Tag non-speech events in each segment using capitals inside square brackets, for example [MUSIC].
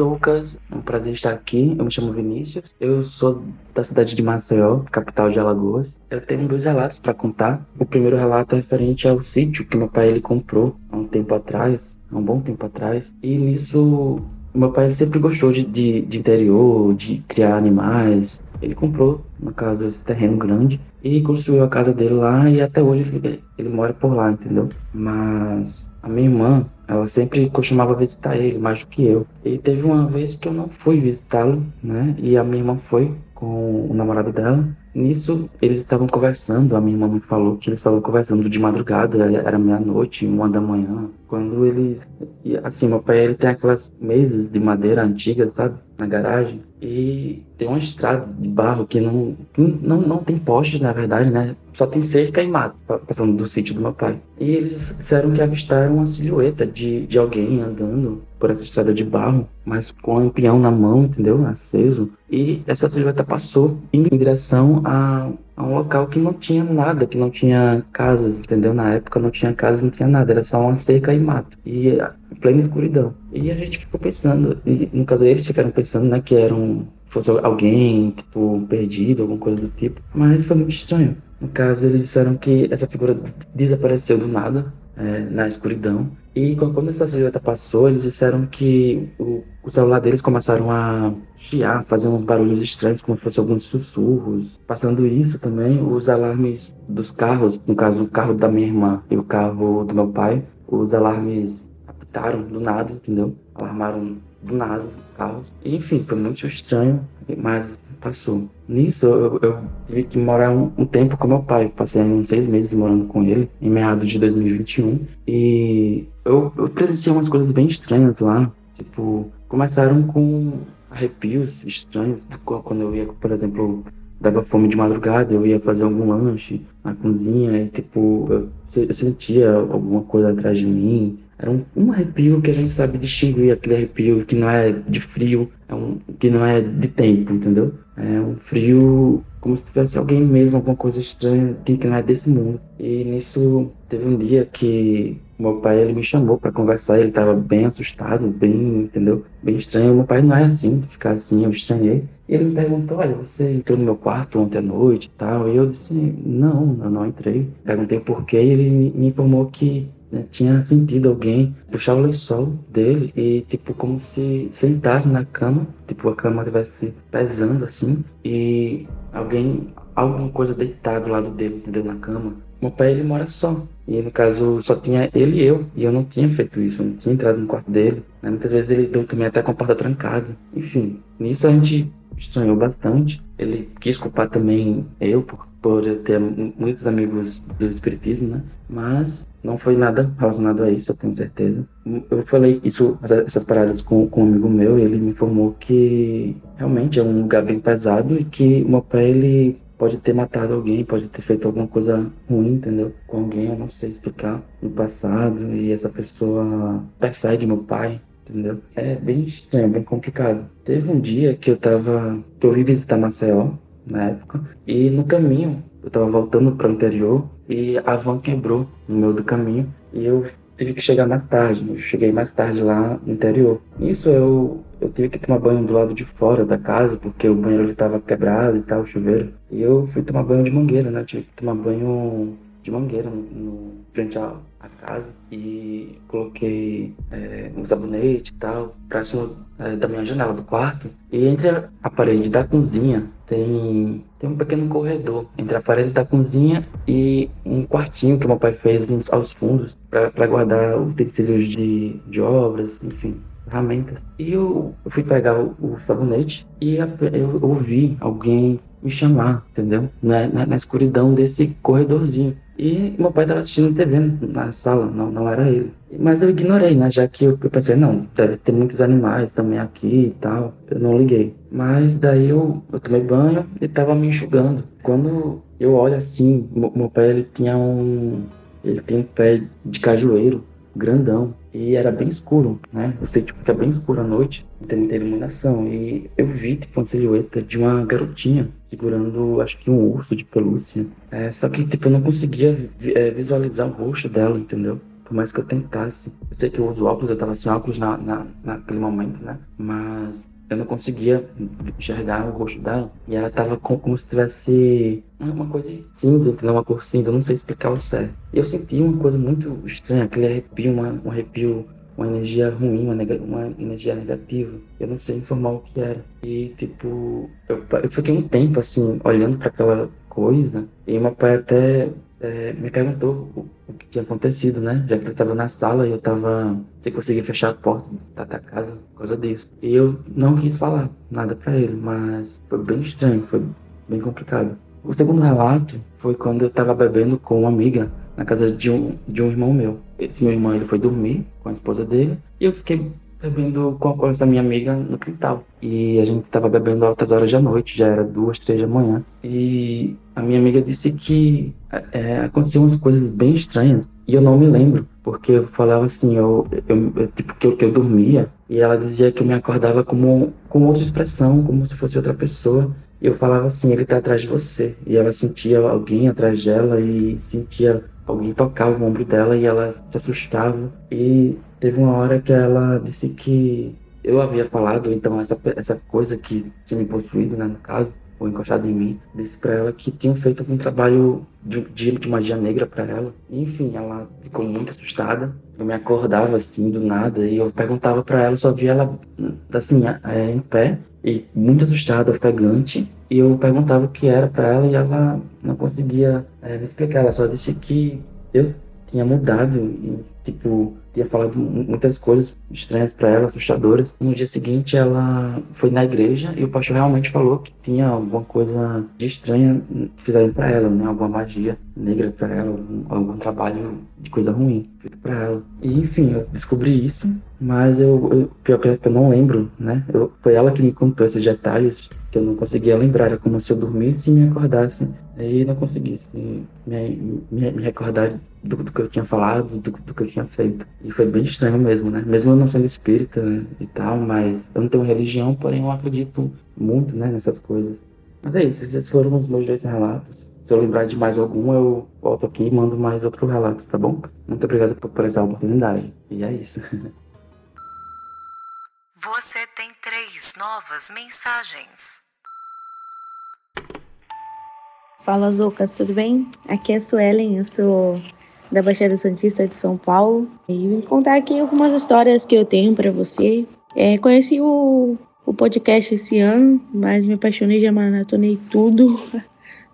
Aí, Zoucas, é um prazer estar aqui. Eu me chamo Vinícius. Eu sou da cidade de Maceió, capital de Alagoas. Eu tenho dois relatos para contar. O primeiro relato é referente ao sítio que meu pai ele comprou há um tempo atrás, há um bom tempo atrás. E nisso, meu pai sempre gostou de, de, de interior, de criar animais. Ele comprou, no caso, esse terreno grande e construiu a casa dele lá e até hoje ele, ele mora por lá, entendeu? Mas a minha irmã, ela sempre costumava visitar ele mais do que eu. E teve uma vez que eu não fui visitá-lo, né? E a minha irmã foi com o namorado dela. Nisso, eles estavam conversando. A minha irmã me falou que eles estavam conversando de madrugada, era meia-noite, uma da manhã. Quando eles. Assim, meu pai ele tem aquelas mesas de madeira antigas, sabe? Na garagem. E tem uma estrada de barro que não, não, não tem postes, na verdade, né? Só tem cerca e mato, pa- passando do sítio do meu pai. E eles disseram que avistaram uma silhueta de, de alguém andando por essa estrada de barro, mas com um peão na mão, entendeu? Aceso. E essa silhueta passou em direção a, a um local que não tinha nada, que não tinha casas, entendeu? Na época não tinha casa, não tinha nada, era só uma cerca e mato. E a plena escuridão. E a gente ficou pensando, e, no caso eles ficaram pensando, né, que era fosse alguém, tipo, perdido, alguma coisa do tipo. Mas foi muito estranho. No caso, eles disseram que essa figura des- desapareceu do nada, é, na escuridão. E quando essa silhueta passou, eles disseram que o, o celular deles começaram a chiar, fazer uns barulhos estranhos, como se fossem alguns sussurros. Passando isso também, os alarmes dos carros, no caso o carro da minha irmã e o carro do meu pai, os alarmes apitaram do nada, entendeu? Alarmaram do nada os carros. E, enfim, foi muito estranho, mas passou. Nisso, eu, eu tive que morar um, um tempo com meu pai. Passei uns seis meses morando com ele, em meados de 2021. E eu, eu presenciei umas coisas bem estranhas lá. Tipo, começaram com arrepios estranhos. Quando eu ia, por exemplo, dava fome de madrugada, eu ia fazer algum lanche na cozinha e, tipo, eu, eu sentia alguma coisa atrás de mim. Era um, um arrepio que a gente sabe distinguir, aquele arrepio que não é de frio, é um, que não é de tempo, entendeu? É um frio como se tivesse alguém mesmo, alguma coisa estranha que, não é desse mundo. E nisso teve um dia que meu pai ele me chamou para conversar, ele tava bem assustado, bem, entendeu? Bem estranho. Meu pai não é assim, ficar assim, eu estranhei. E ele me perguntou, olha, você entrou no meu quarto ontem à noite e tal? E eu disse, não, eu não entrei. Perguntei por quê e ele me informou que né, tinha sentido alguém puxar o lençol dele e, tipo, como se sentasse na cama, tipo, a cama estivesse pesando assim, e alguém, alguma coisa deitado do lado dele, entendeu, na cama. Meu pai, ele mora só, e no caso só tinha ele e eu, e eu não tinha feito isso, eu não tinha entrado no quarto dele. né, Muitas vezes ele também até com a porta trancada. Enfim, nisso a gente estranhou bastante. Ele quis culpar também eu por, por eu ter mu- muitos amigos do espiritismo, né? Mas não foi nada relacionado a isso, eu tenho certeza. Eu falei isso, essa- essas paradas com, com um amigo meu, e ele me informou que realmente é um lugar bem pesado e que o meu pai, ele pode ter matado alguém, pode ter feito alguma coisa ruim, entendeu? Com alguém, eu não sei explicar, no passado, e essa pessoa persegue meu pai, entendeu? É bem estranho, bem complicado. Teve um dia que eu tava, que eu vim visitar Maceió, na época, e no caminho, eu tava voltando para o interior, e a van quebrou no meio do caminho, e eu tive que chegar mais tarde, eu cheguei mais tarde lá no interior. Nisso eu, eu tive que tomar banho do lado de fora da casa, porque o banheiro ele tava quebrado e tal, o chuveiro. E eu fui tomar banho de mangueira, né? Tive que tomar banho de mangueira no, no- frente à, a casa e coloquei é, um sabonete e tal, próximo é, da minha janela do quarto. E entre a parede da cozinha tem, tem um pequeno corredor entre a parede da cozinha e um quartinho que meu pai fez nos, aos fundos para guardar utensílios de, de obras, enfim, ferramentas. E eu, eu fui pegar o, o sabonete e eu ouvi alguém me chamar, entendeu? Na, na, na, escuridão desse corredorzinho. E meu pai estava assistindo TV na sala, não, não era ele. Mas eu ignorei, né? Já que eu, eu, pensei, não, deve ter muitos animais também aqui e tal. Eu não liguei. Mas daí eu, eu tomei banho e tava me enxugando. Quando eu olho assim, meu, pai ele tinha um. Ele tem um pé de cajueiro grandão. E era bem escuro, né? Eu sei, tipo, fica bem escuro à noite, não tem muita iluminação. E eu vi, tipo, uma silhueta de uma garotinha segurando, acho que um urso de pelúcia. É, só que, tipo, eu não conseguia é, visualizar o rosto dela, entendeu? Por mais que eu tentasse. Eu sei que eu uso óculos, eu tava sem óculos na, na, naquele momento, né? Mas eu não conseguia enxergar o rosto dela. E ela tava com, como se tivesse uma coisa cinza, entendeu? Uma cor cinza, eu não sei explicar o certo. E eu senti uma coisa muito estranha, aquele arrepio, uma, um arrepio, uma energia ruim, uma, uma, energia negativa. Eu não sei informar o que era. E, tipo, eu, eu fiquei um tempo, assim, olhando para aquela coisa. E meu pai até é, me perguntou o, o, que tinha acontecido, né? Já que ele estava na sala e eu estava sem conseguir fechar a porta da, da casa por causa disso. E eu não quis falar nada para ele, mas foi bem estranho, foi bem complicado. O segundo relato foi quando eu estava bebendo com uma amiga na casa de um, de um irmão meu. Esse meu irmão ele foi dormir com a esposa dele e eu fiquei bebendo com essa minha amiga no quintal. E a gente estava bebendo altas horas da noite, já era duas, três da manhã. E a minha amiga disse que é, aconteciam umas coisas bem estranhas. E eu não me lembro, porque eu falava assim, eu, eu, eu tipo, que eu, que eu dormia. E ela dizia que eu me acordava como, com outra expressão, como se fosse outra pessoa. E eu falava assim, ele tá atrás de você. E ela sentia alguém atrás dela e sentia alguém tocar o ombro dela e ela se assustava. E teve uma hora que ela disse que eu havia falado, então essa, essa coisa que tinha me possuído, né, no caso, ou encostado em mim, disse para ela que tinham feito algum trabalho de, de, de magia negra para ela. E, enfim, ela ficou muito assustada. Eu me acordava assim do nada e eu perguntava para ela, só via ela assim é, em pé e muito assustada, ofegante. E eu perguntava o que era para ela e ela não conseguia é, me explicar. Ela só disse que eu tinha mudado e, tipo, tinha falado muitas coisas estranhas para ela, assustadoras. No dia seguinte, ela foi na igreja e o pastor realmente falou que tinha alguma coisa de estranha que fizeram para ela, né? Alguma magia negra para ela, algum, algum, trabalho de coisa ruim feito para ela. E, enfim, eu descobri isso, mas eu, eu pior que eu não lembro, né? Eu, foi ela que me contou esses detalhes que eu não conseguia lembrar. Era como se eu dormisse e me acordasse e não conseguisse me, me, me recordar do, do, que eu tinha falado, do, do, que eu tinha feito. E foi bem estranho mesmo, né? Mesmo eu não sendo espírita né, e tal, mas eu não tenho religião, porém eu acredito muito né, nessas coisas. Mas é isso, esses foram os meus dois relatos. Se eu lembrar de mais algum, eu volto aqui e mando mais outro relato, tá bom? Muito obrigado por, por essa oportunidade. E é isso. [LAUGHS] Você tem três novas mensagens. Fala, Zocas, tudo bem? Aqui é a Suelen, eu sou da Baixada Santista de São Paulo. E vim contar aqui algumas histórias que eu tenho para você. É, conheci o, o podcast esse ano, mas me apaixonei, já maratonei tudo. [LAUGHS]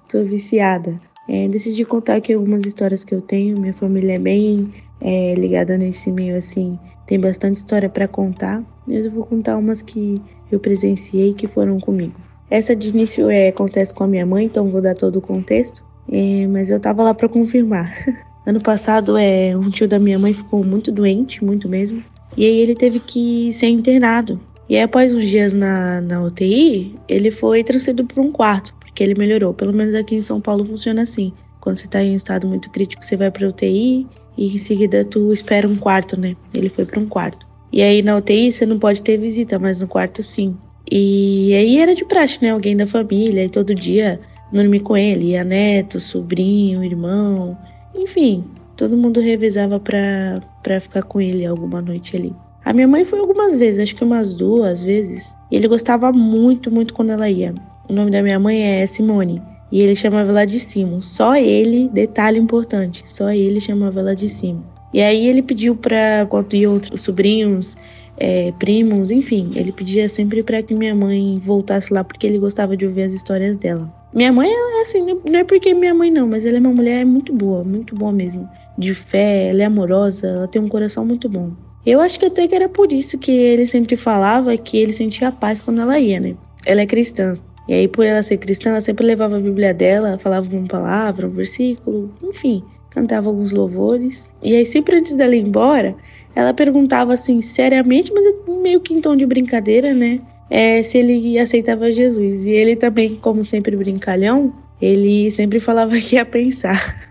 Tô viciada. É, decidi contar aqui algumas histórias que eu tenho. Minha família é bem é, ligada nesse meio, assim. Tem bastante história para contar. Mas eu vou contar umas que eu presenciei que foram comigo. Essa de início é, acontece com a minha mãe, então vou dar todo o contexto. É, mas eu tava lá para confirmar. [LAUGHS] ano passado, é, um tio da minha mãe ficou muito doente, muito mesmo. E aí ele teve que ser internado. E aí, após uns dias na, na UTI, ele foi transferido para um quarto, porque ele melhorou. Pelo menos aqui em São Paulo funciona assim. Quando você tá em um estado muito crítico, você vai pra UTI e em seguida tu espera um quarto, né? Ele foi para um quarto. E aí na UTI você não pode ter visita, mas no quarto sim. E aí era de praxe, né? Alguém da família, e todo dia dormir com ele, ia neto, sobrinho, irmão, enfim, todo mundo revezava pra, pra ficar com ele alguma noite ali. A minha mãe foi algumas vezes, acho que umas duas vezes, e ele gostava muito, muito quando ela ia. O nome da minha mãe é Simone. E ele chamava ela de Simo. Só ele, detalhe importante, só ele chamava ela de Simo. E aí ele pediu para quando iam outros sobrinhos, é, primos, enfim, ele pedia sempre para que minha mãe voltasse lá porque ele gostava de ouvir as histórias dela. Minha mãe é assim, não é porque minha mãe não, mas ela é uma mulher muito boa, muito boa mesmo. De fé, ela é amorosa, ela tem um coração muito bom. Eu acho que até que era por isso que ele sempre falava que ele sentia paz quando ela ia, né? Ela é cristã. E aí, por ela ser cristã, ela sempre levava a Bíblia dela, falava uma palavra, um versículo, enfim, cantava alguns louvores. E aí, sempre antes dela ir embora, ela perguntava assim, seriamente, mas meio que em tom de brincadeira, né? É, se ele aceitava Jesus. E ele também, como sempre brincalhão, ele sempre falava que ia pensar.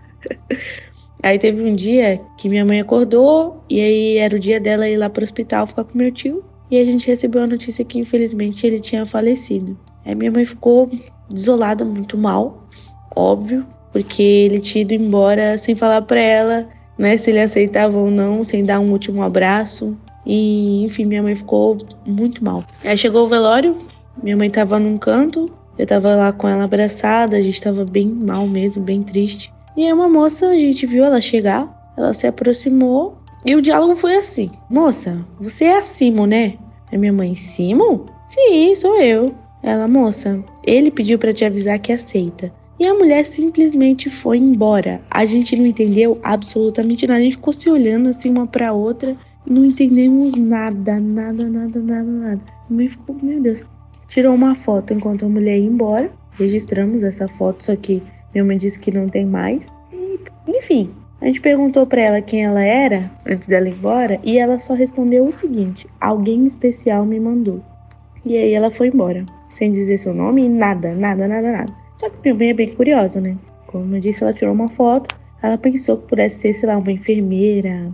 [LAUGHS] aí teve um dia que minha mãe acordou e aí era o dia dela ir lá pro hospital ficar com meu tio. E a gente recebeu a notícia que infelizmente ele tinha falecido. Aí minha mãe ficou desolada, muito mal, óbvio, porque ele tinha ido embora sem falar para ela né, se ele aceitava ou não, sem dar um último abraço. E, enfim, minha mãe ficou muito mal. Aí chegou o velório, minha mãe tava num canto, eu tava lá com ela abraçada, a gente tava bem mal mesmo, bem triste. E aí uma moça, a gente viu ela chegar, ela se aproximou e o diálogo foi assim: Moça, você é a Simo, né? É minha mãe, Simo? Sim, sou eu. Ela, moça, ele pediu para te avisar que aceita. E a mulher simplesmente foi embora. A gente não entendeu absolutamente nada. A gente ficou se olhando assim uma pra outra. Não entendemos nada, nada, nada, nada, nada. A mãe ficou, meu Deus. Tirou uma foto enquanto a mulher ia embora. Registramos essa foto, só que minha mãe disse que não tem mais. Enfim, a gente perguntou para ela quem ela era antes dela ir embora e ela só respondeu o seguinte: alguém especial me mandou. E aí ela foi embora, sem dizer seu nome nada, nada, nada, nada. Só que mãe é bem curiosa, né? Como eu disse, ela tirou uma foto. Ela pensou que pudesse ser, sei lá, uma enfermeira.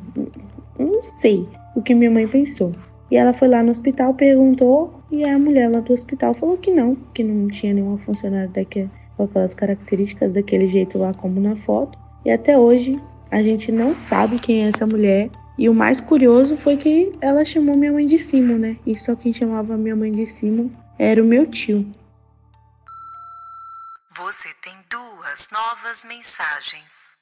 Não sei o que minha mãe pensou. E ela foi lá no hospital, perguntou, e a mulher lá do hospital falou que não, que não tinha nenhuma funcionária daquele, com aquelas características daquele jeito lá como na foto. E até hoje a gente não sabe quem é essa mulher. E o mais curioso foi que ela chamou minha mãe de Simon, né? E só quem chamava minha mãe de Simon era o meu tio. Você tem duas novas mensagens.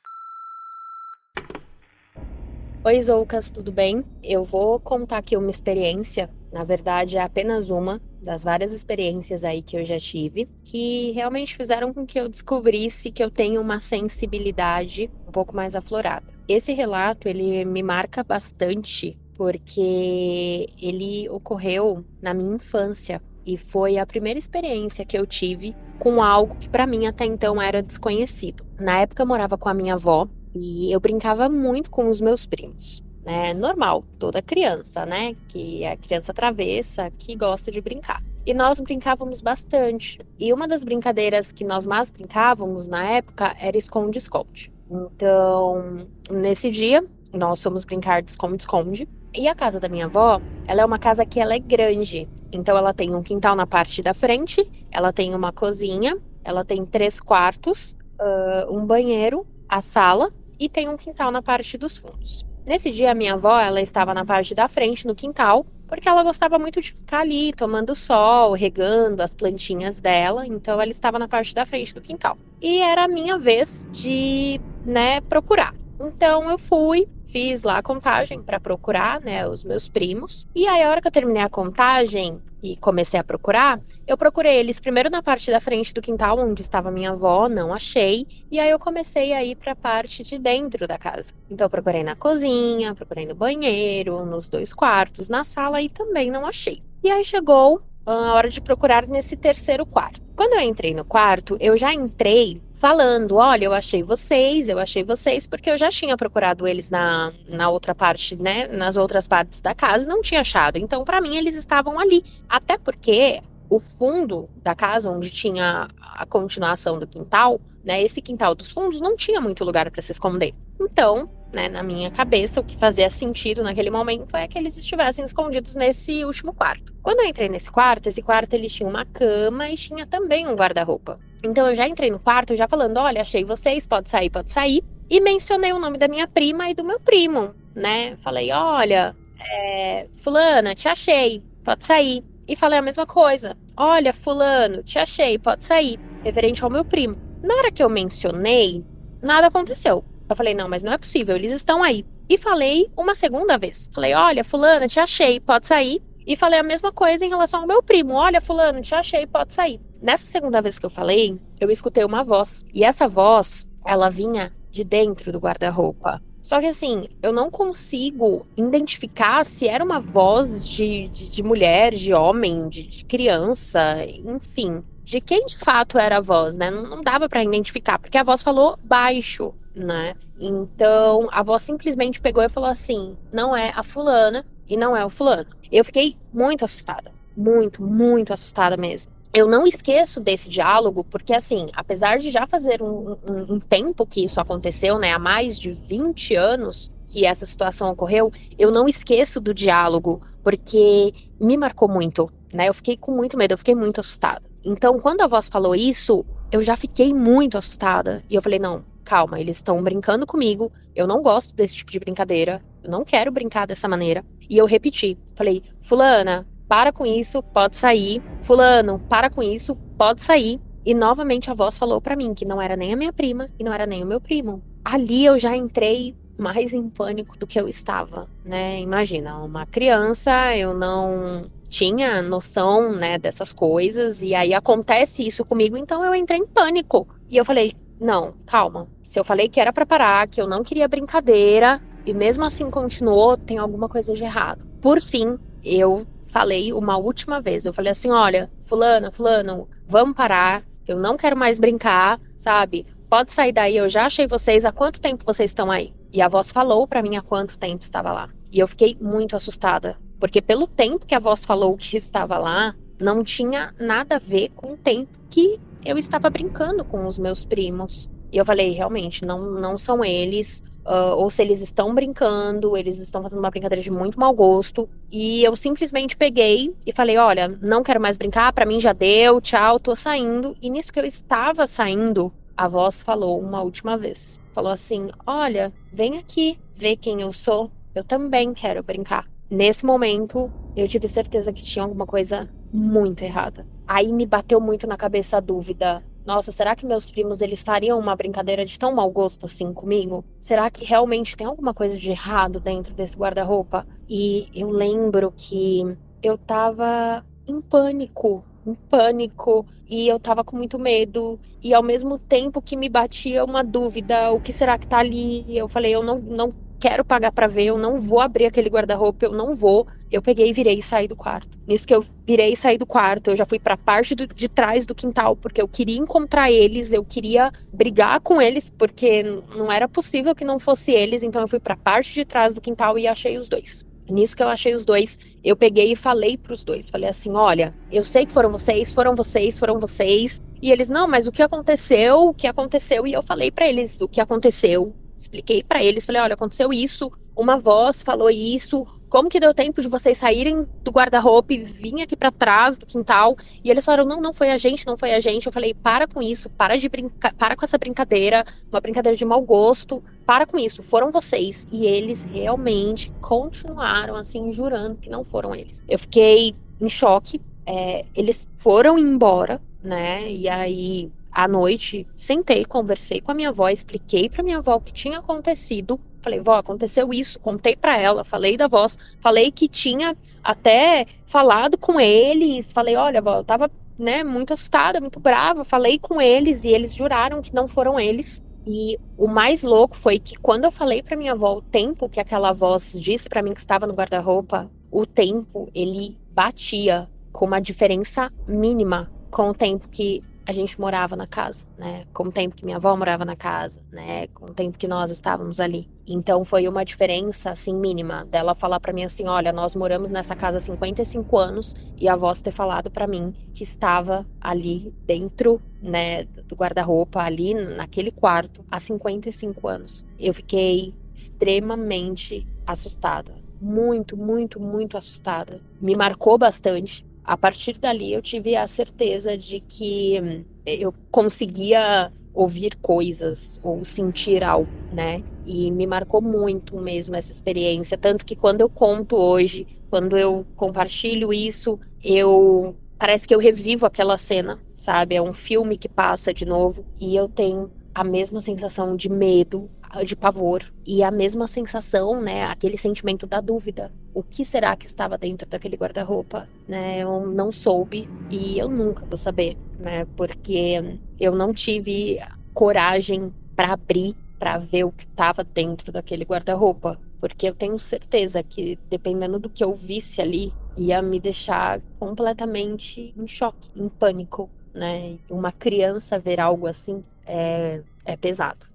Oi, Zoucas, tudo bem? Eu vou contar aqui uma experiência, na verdade é apenas uma das várias experiências aí que eu já tive, que realmente fizeram com que eu descobrisse que eu tenho uma sensibilidade um pouco mais aflorada. Esse relato, ele me marca bastante porque ele ocorreu na minha infância e foi a primeira experiência que eu tive com algo que para mim até então era desconhecido. Na época eu morava com a minha avó e eu brincava muito com os meus primos. Né? Normal, toda criança, né? Que é a criança travessa, que gosta de brincar. E nós brincávamos bastante. E uma das brincadeiras que nós mais brincávamos na época era esconde-esconde. Então, nesse dia, nós fomos brincar de esconde-esconde. E a casa da minha avó, ela é uma casa que ela é grande. Então ela tem um quintal na parte da frente, ela tem uma cozinha, ela tem três quartos, uh, um banheiro, a sala e tem um quintal na parte dos fundos. Nesse dia a minha avó, ela estava na parte da frente, no quintal, porque ela gostava muito de ficar ali tomando sol, regando as plantinhas dela, então ela estava na parte da frente do quintal. E era a minha vez de, né, procurar. Então eu fui, fiz lá a contagem para procurar, né, os meus primos. E aí, a hora que eu terminei a contagem e comecei a procurar, eu procurei eles primeiro na parte da frente do quintal onde estava minha avó, não achei. E aí eu comecei a ir para a parte de dentro da casa. Então eu procurei na cozinha, procurei no banheiro, nos dois quartos, na sala e também não achei. E aí chegou a hora de procurar nesse terceiro quarto. Quando eu entrei no quarto, eu já entrei falando: olha, eu achei vocês, eu achei vocês, porque eu já tinha procurado eles na, na outra parte, né? Nas outras partes da casa, não tinha achado. Então, para mim, eles estavam ali. Até porque o fundo da casa, onde tinha a continuação do quintal, né? Esse quintal dos fundos não tinha muito lugar para se esconder. Então, né, na minha cabeça, o que fazia sentido naquele momento é que eles estivessem escondidos nesse último quarto. Quando eu entrei nesse quarto, esse quarto ele tinha uma cama e tinha também um guarda-roupa. Então eu já entrei no quarto já falando, olha, achei vocês, pode sair, pode sair. E mencionei o nome da minha prima e do meu primo, né? Falei, olha, é, fulana, te achei, pode sair. E falei a mesma coisa, olha, fulano, te achei, pode sair, referente ao meu primo. Na hora que eu mencionei, nada aconteceu. Eu falei, não, mas não é possível, eles estão aí. e falei uma segunda vez. Falei: olha, Fulana, te achei, pode sair. E falei a mesma coisa em relação ao meu primo: olha, Fulano, te achei, pode sair. Nessa segunda vez que eu falei, eu escutei uma voz. E essa voz, ela vinha de dentro do guarda-roupa. Só que assim, eu não consigo identificar se era uma voz de, de, de mulher, de homem, de, de, criança, enfim. De quem de fato era a voz, né? Não, não dava para identificar, porque a voz falou baixo, né? Então a voz simplesmente pegou e falou assim: não é a fulana e não é o fulano. Eu fiquei muito assustada. Muito, muito assustada mesmo eu não esqueço desse diálogo, porque assim, apesar de já fazer um, um, um, tempo que isso aconteceu, né, há mais de 20 anos que essa situação ocorreu, eu não esqueço do diálogo, porque me marcou muito, né? Eu fiquei com muito medo, eu fiquei muito assustada. Então, quando a voz falou isso, eu já fiquei muito assustada. E eu falei, não, calma, eles estão brincando comigo, eu não gosto desse tipo de brincadeira, eu não quero brincar dessa maneira. E eu repeti, falei, fulana, para com isso, pode sair. Fulano, para com isso, pode sair. E novamente a voz falou para mim que não era nem a minha prima e não era nem o meu primo. Ali eu já entrei mais em pânico do que eu estava, né? Imagina, uma criança, eu não tinha noção, né, dessas coisas e aí acontece isso comigo, então eu entrei em pânico. E eu falei: "Não, calma. Se eu falei que era para parar, que eu não queria brincadeira e mesmo assim continuou, tem alguma coisa de errado". Por fim, eu falei uma última vez. Eu falei assim: olha, fulana, fulano, vamos parar. Eu não quero mais brincar, sabe? Pode sair daí, eu já achei vocês. Há quanto tempo vocês estão aí? E a voz falou para mim há quanto tempo estava lá. E eu fiquei muito assustada, porque pelo tempo que a voz falou que estava lá, não tinha nada a ver com o tempo que eu estava brincando com os meus primos. E eu falei, realmente, não, não são eles. Uh, ou se eles estão brincando, eles estão fazendo uma brincadeira de muito mau gosto. E eu simplesmente peguei e falei: Olha, não quero mais brincar, para mim já deu, tchau, tô saindo. E nisso que eu estava saindo, a voz falou uma última vez: Falou assim: Olha, vem aqui ver quem eu sou, eu também quero brincar. Nesse momento, eu tive certeza que tinha alguma coisa muito errada. Aí me bateu muito na cabeça a dúvida: nossa, será que meus primos eles fariam uma brincadeira de tão mau gosto assim comigo? Será que realmente tem alguma coisa de errado dentro desse guarda-roupa? E eu lembro que eu tava em pânico, em pânico, e eu tava com muito medo, e ao mesmo tempo que me batia uma dúvida, o que será que tá ali? Eu falei, eu não, não quero pagar para ver, eu não vou abrir aquele guarda-roupa, eu não vou. Eu peguei, virei e saí do quarto. Nisso que eu virei e saí do quarto, eu já fui para a parte do, de trás do quintal, porque eu queria encontrar eles, eu queria brigar com eles, porque não era possível que não fosse eles, então eu fui para a parte de trás do quintal e achei os dois. Nisso que eu achei os dois, eu peguei e falei para os dois, falei assim, olha, eu sei que foram vocês, foram vocês, foram vocês. E eles, não, mas o que aconteceu? O que aconteceu? E eu falei para eles o que aconteceu expliquei para eles, falei, olha, aconteceu isso, uma voz falou isso, como que deu tempo de vocês saírem do guarda-roupa e vir aqui para trás do quintal? E eles falaram, não, não foi a gente, não foi a gente. Eu falei, para com isso, para de brincar, para com essa brincadeira, uma brincadeira de mau gosto, para com isso, foram vocês. E eles realmente continuaram assim, jurando que não foram eles. Eu fiquei em choque, é, eles foram embora, né? E aí à noite, sentei, conversei com a minha avó, expliquei para minha avó o que tinha acontecido. Falei, vó, aconteceu isso, contei para ela, falei da voz, falei que tinha até falado com eles, falei, olha, vó, eu tava, né, muito assustada, muito brava, falei com eles e eles juraram que não foram eles. E o mais louco foi que quando eu falei para minha avó o tempo que aquela voz disse para mim que estava no guarda-roupa, o tempo ele batia com uma diferença mínima com o tempo que a gente morava na casa, né? Com o tempo que minha avó morava na casa, né? Com o tempo que nós estávamos ali. Então foi uma diferença assim mínima dela falar para mim assim, olha, nós moramos nessa casa há 55 anos e a voz ter falado para mim que estava ali dentro, né, do guarda-roupa ali naquele quarto há 55 anos. Eu fiquei extremamente assustada, muito, muito, muito assustada. Me marcou bastante a partir dali eu tive a certeza de que hum, eu conseguia ouvir coisas ou sentir algo, né? E me marcou muito mesmo essa experiência, tanto que quando eu conto hoje, quando eu compartilho isso, eu parece que eu revivo aquela cena, sabe? É um filme que passa de novo e eu tenho a mesma sensação de medo, de pavor e a mesma sensação, né, aquele sentimento da dúvida. O que será que estava dentro daquele guarda-roupa, né? Eu não soube e eu nunca vou saber, né? Porque eu não tive coragem para abrir, para ver o que estava dentro daquele guarda-roupa, porque eu tenho certeza que dependendo do que eu visse ali, ia me deixar completamente em choque, em pânico, né? Uma criança ver algo assim é, é pesado.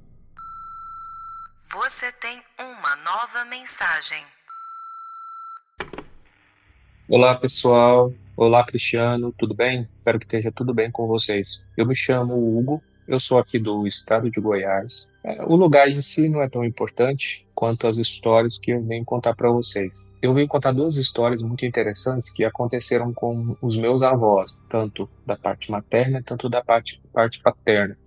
Você tem uma nova mensagem. Olá, pessoal. Olá, Cristiano. Tudo bem? Espero que esteja tudo bem com vocês. Eu me chamo Hugo. Eu sou aqui do estado de Goiás. É, o lugar em si não é tão importante quanto as histórias que eu venho contar para vocês. Eu venho contar duas histórias muito interessantes que aconteceram com os meus avós, tanto da parte materna quanto da parte, parte paterna.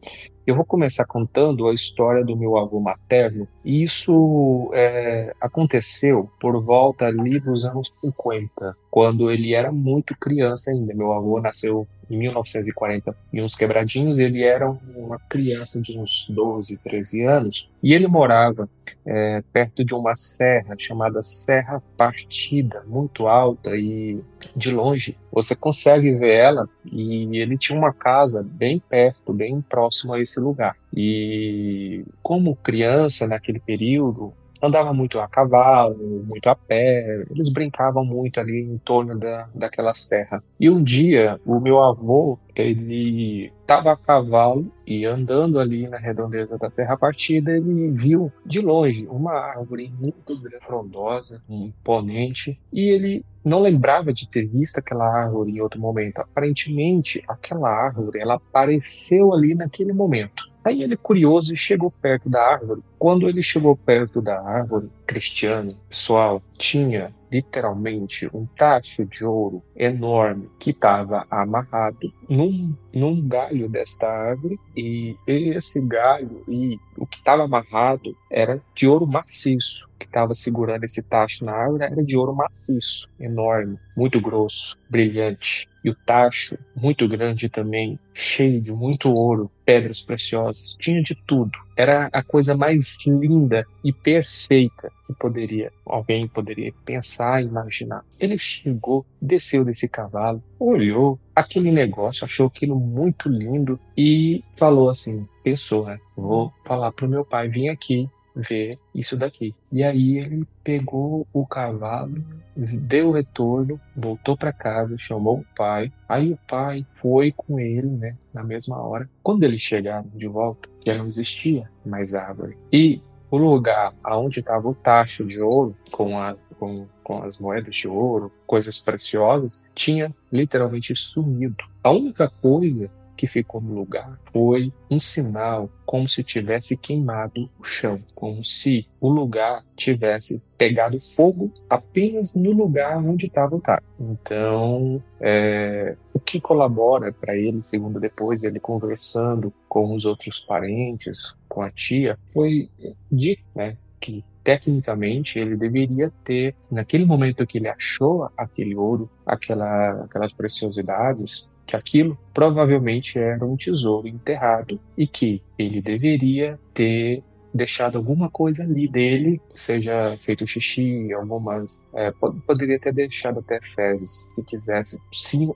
Eu vou começar contando a história do meu avô materno, e isso é, aconteceu por volta ali dos anos 50, quando ele era muito criança ainda. Meu avô nasceu em 1940 e uns quebradinhos, ele era uma criança de uns 12, 13 anos, e ele morava é, perto de uma serra chamada Serra Partida, muito alta e de longe você consegue ver ela e ele tinha uma casa bem perto, bem próximo a esse lugar. E como criança naquele período, andava muito a cavalo, muito a pé, eles brincavam muito ali em torno da, daquela serra. E um dia, o meu avô, ele estava a cavalo e andando ali na redondeza da terra partida, ele viu de longe uma árvore muito frondosa, imponente, e ele não lembrava de ter visto aquela árvore em outro momento. Aparentemente, aquela árvore, ela apareceu ali naquele momento. Aí ele, curioso, chegou perto da árvore. Quando ele chegou perto da árvore, Cristiano, pessoal, tinha literalmente um tacho de ouro enorme que estava amarrado num, num galho desta árvore e esse galho e o que estava amarrado era de ouro maciço que estava segurando esse tacho na árvore era de ouro maciço, enorme, muito grosso, brilhante. O tacho, muito grande também, cheio de muito ouro, pedras preciosas, tinha de tudo. Era a coisa mais linda e perfeita que poderia alguém poderia pensar imaginar. Ele chegou, desceu desse cavalo, olhou aquele negócio, achou aquilo muito lindo e falou assim: pensou, né? Vou falar pro meu pai vir aqui ver isso daqui. E aí ele pegou o cavalo, deu o retorno, voltou para casa, chamou o pai. Aí o pai foi com ele, né, na mesma hora. Quando eles chegaram de volta, já não existia mais árvore. E o lugar aonde estava o tacho de ouro com a com, com as moedas de ouro, coisas preciosas, tinha literalmente sumido. A única coisa que ficou no lugar foi um sinal como se tivesse queimado o chão, como se o lugar tivesse pegado fogo apenas no lugar onde estava o taco. Então, é, o que colabora para ele, segundo depois ele conversando com os outros parentes, com a tia, foi de né, que tecnicamente ele deveria ter, naquele momento que ele achou aquele ouro, aquela, aquelas preciosidades, que aquilo provavelmente era um tesouro enterrado e que ele deveria ter deixado alguma coisa ali dele, seja feito xixi, algumas. É, poderia ter deixado até fezes, se quisesse,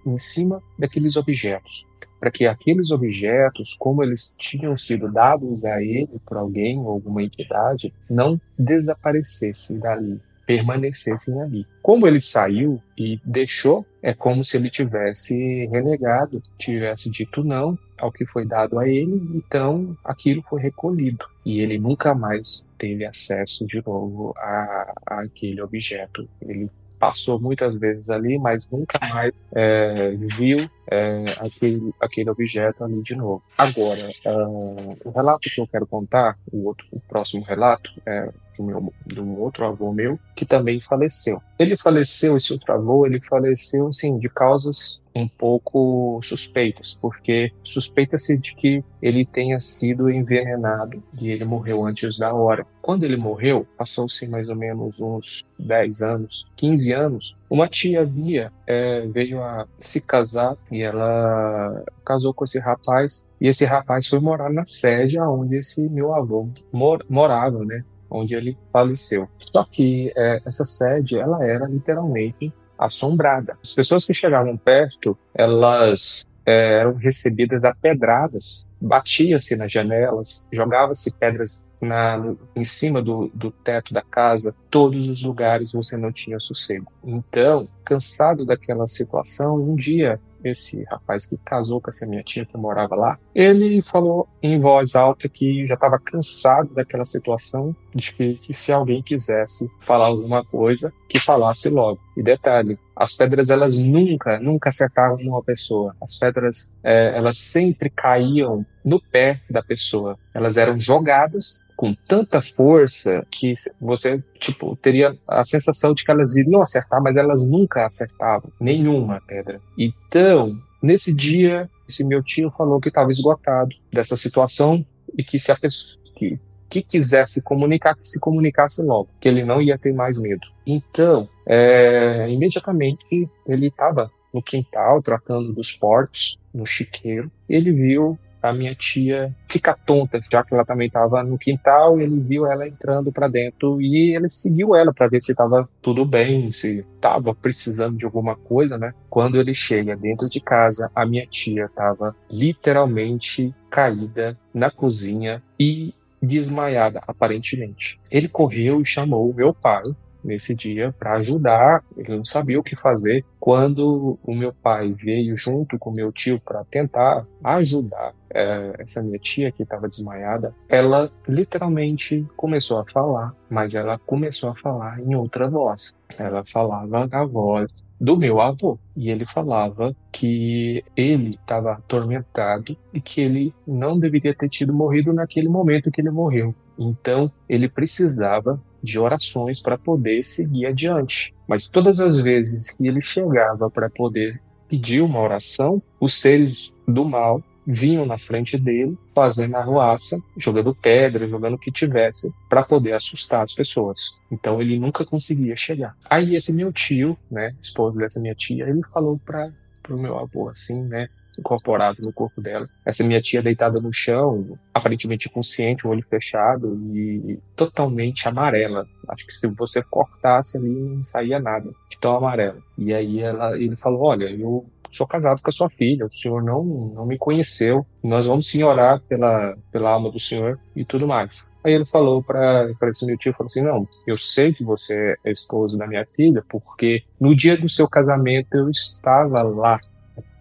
em cima daqueles objetos. Para que aqueles objetos, como eles tinham sido dados a ele por alguém ou alguma entidade, não desaparecessem dali permanecessem ali. Como ele saiu e deixou, é como se ele tivesse renegado, tivesse dito não ao que foi dado a ele, então aquilo foi recolhido e ele nunca mais teve acesso de novo a, a aquele objeto. Ele passou muitas vezes ali, mas nunca mais é, viu é, aquele, aquele objeto ali de novo. Agora, uh, o relato que eu quero contar, o, outro, o próximo relato, é do, meu, do outro avô meu, que também faleceu. Ele faleceu, esse outro avô, ele faleceu, assim, de causas um pouco suspeitas, porque suspeita-se de que ele tenha sido envenenado e ele morreu antes da hora. Quando ele morreu, passou-se mais ou menos uns 10 anos, 15 anos, uma tia minha é, veio a se casar e ela casou com esse rapaz, e esse rapaz foi morar na sede onde esse meu avô mor morava, né? Onde ele faleceu. Só que é, essa sede, ela era literalmente assombrada. As pessoas que chegavam perto, elas é, eram recebidas a pedradas, batia-se nas janelas, jogava-se pedras na, em cima do, do teto da casa, todos os lugares você não tinha sossego. Então, cansado daquela situação, um dia esse rapaz que casou com essa minha tia que morava lá, ele falou em voz alta que já estava cansado daquela situação, de que, que, se alguém quisesse falar alguma coisa, que falasse logo. E detalhe, as pedras elas nunca, nunca acertavam uma pessoa. As pedras é, elas sempre caíam no pé da pessoa. Elas eram jogadas com tanta força que você tipo teria a sensação de que elas iriam acertar, mas elas nunca acertavam nenhuma pedra. Então, nesse dia, esse meu tio falou que estava esgotado dessa situação e que se a pessoa que, que quisesse comunicar, que se comunicasse logo, que ele não ia ter mais medo. Então, é, imediatamente ele estava no quintal tratando dos porcos no chiqueiro. Ele viu a minha tia fica tonta, já que ela também estava no quintal, ele viu ela entrando para dentro e ele seguiu ela para ver se estava tudo bem, se estava precisando de alguma coisa, né? Quando ele chega dentro de casa, a minha tia estava literalmente caída na cozinha e desmaiada, aparentemente. Ele correu e chamou meu pai, nesse dia para ajudar. Ele não sabia o que fazer. Quando o meu pai veio junto com meu tio para tentar ajudar é, essa minha tia que estava desmaiada, ela literalmente começou a falar, mas ela começou a falar em outra voz. Ela falava a voz do meu avô e ele falava que ele estava atormentado e que ele não deveria ter tido morrido naquele momento que ele morreu. Então ele precisava de orações para poder seguir adiante. Mas todas as vezes que ele chegava para poder pedir uma oração, os seres do mal vinham na frente dele, fazendo arruaça, jogando pedra, jogando o que tivesse, para poder assustar as pessoas. Então ele nunca conseguia chegar. Aí esse meu tio, né, esposo dessa minha tia, ele falou para o meu avô assim, né, incorporado no corpo dela. Essa minha tia deitada no chão, aparentemente consciente, o olho fechado e totalmente amarela. Acho que se você cortasse ali não saía nada, de tão amarela. E aí ela, ele falou: Olha, eu sou casado com a sua filha, o senhor não, não me conheceu, nós vamos sim orar pela, pela alma do senhor e tudo mais. Aí ele falou para esse meu tio, falou assim, não, eu sei que você é esposo da minha filha, porque no dia do seu casamento eu estava lá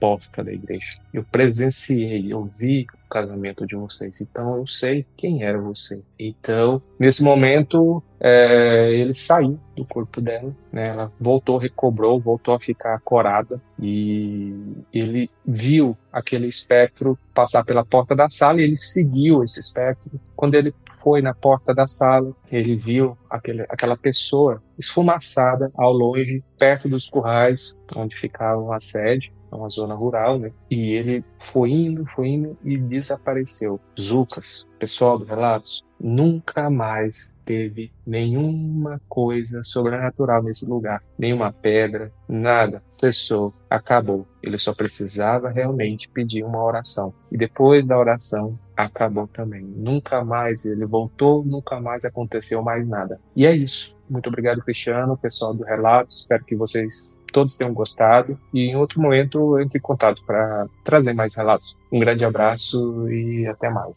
porta da igreja. Eu presenciei, eu vi o casamento de vocês, então eu sei quem era você. Então, nesse momento, é, ele saiu do corpo dela, né? Ela voltou, recobrou, voltou a ficar corada e ele viu aquele espectro passar pela porta da sala e ele seguiu esse espectro. Quando ele foi na porta da sala, ele viu aquele, aquela pessoa esfumaçada ao longe, perto dos currais onde ficava a sede é uma zona rural, né? E ele foi indo, foi indo e desapareceu. Zucas, pessoal do Relatos, nunca mais teve nenhuma coisa sobrenatural nesse lugar. Nenhuma pedra, nada. Cessou, acabou. Ele só precisava realmente pedir uma oração. E depois da oração, acabou também. Nunca mais ele voltou, nunca mais aconteceu mais nada. E é isso. Muito obrigado, Cristiano, pessoal do Relatos. Espero que vocês todos tenham gostado e em outro momento entre em contato para trazer mais relatos. Um grande abraço e até mais.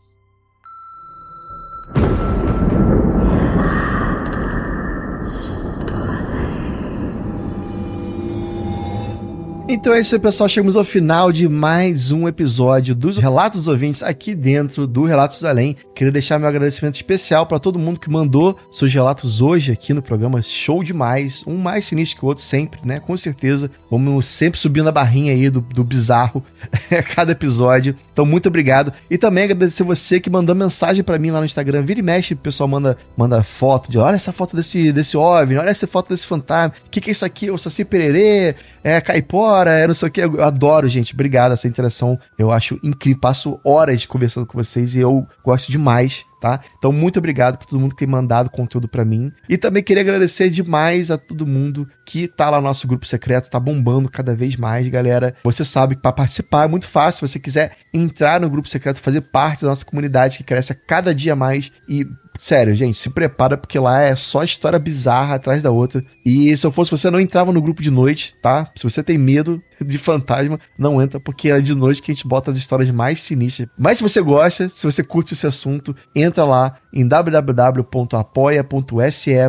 Então é isso aí, pessoal. Chegamos ao final de mais um episódio dos Relatos dos Ouvintes aqui dentro do Relatos do Além. Queria deixar meu agradecimento especial para todo mundo que mandou seus relatos hoje aqui no programa. Show demais. Um mais sinistro que o outro sempre, né? Com certeza. Vamos sempre subindo a barrinha aí do, do bizarro [LAUGHS] cada episódio. Então, muito obrigado. E também agradecer você que mandou mensagem para mim lá no Instagram. Vira e mexe, o pessoal manda, manda foto de olha essa foto desse, desse OVNI, olha essa foto desse fantasma. O que, que é isso aqui? O Saci Pererê? É caipora? Hora, é não sei o que. Eu adoro, gente. Obrigado essa interação. Eu acho incrível. Passo horas conversando com vocês e eu gosto demais tá? Então, muito obrigado por todo mundo que tem mandado conteúdo para mim. E também queria agradecer demais a todo mundo que tá lá no nosso grupo secreto, tá bombando cada vez mais, galera. Você sabe que para participar é muito fácil. Se você quiser entrar no grupo secreto, fazer parte da nossa comunidade que cresce a cada dia mais e Sério, gente, se prepara porque lá é só história bizarra atrás da outra. E se eu fosse você, não entrava no grupo de noite, tá? Se você tem medo [LAUGHS] de fantasma, não entra, porque é de noite que a gente bota as histórias mais sinistras. Mas se você gosta, se você curte esse assunto, entra lá em www.apoia.se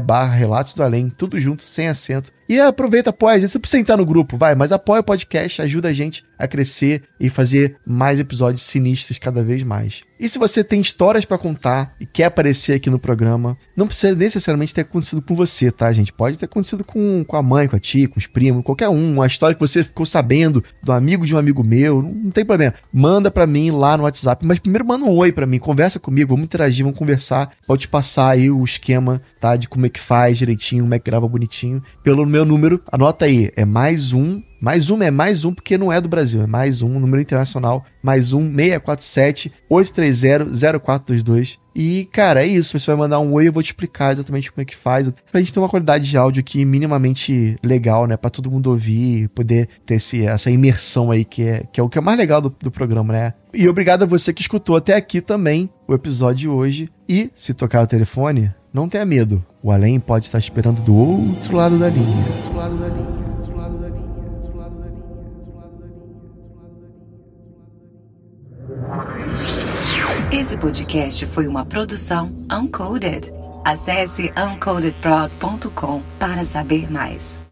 barra Relatos do Além, tudo junto, sem acento. E aproveita, apoia a gente. Você precisa entrar no grupo, vai, mas apoia o podcast, ajuda a gente a crescer e fazer mais episódios sinistros cada vez mais. E se você tem histórias para contar e quer aparecer aqui no programa, não precisa necessariamente ter acontecido com você, tá, gente? Pode ter acontecido com, com a mãe, com a tia, com os primos, qualquer um. Uma história que você ficou sabendo do amigo de um amigo meu, não, não tem problema. Manda para mim lá no WhatsApp, mas primeiro manda um oi para mim, conversa comigo, vamos interagir, vamos conversar. Pode passar aí o esquema, tá? De como é que faz direitinho, como é que grava bonitinho. Pelo meu número, anota aí, é mais um mais um é mais um porque não é do Brasil, é mais um, número internacional, mais um 647 830 0422. E, cara, é isso. Você vai mandar um oi, eu vou te explicar exatamente como é que faz. Pra gente ter uma qualidade de áudio aqui minimamente legal, né? Pra todo mundo ouvir, poder ter esse, essa imersão aí, que é, que é o que é mais legal do, do programa, né? E obrigado a você que escutou até aqui também o episódio de hoje. E, se tocar o telefone, não tenha medo. O além pode estar esperando do outro lado da linha. Esse podcast foi uma produção Uncoded. Acesse uncodedprod.com para saber mais.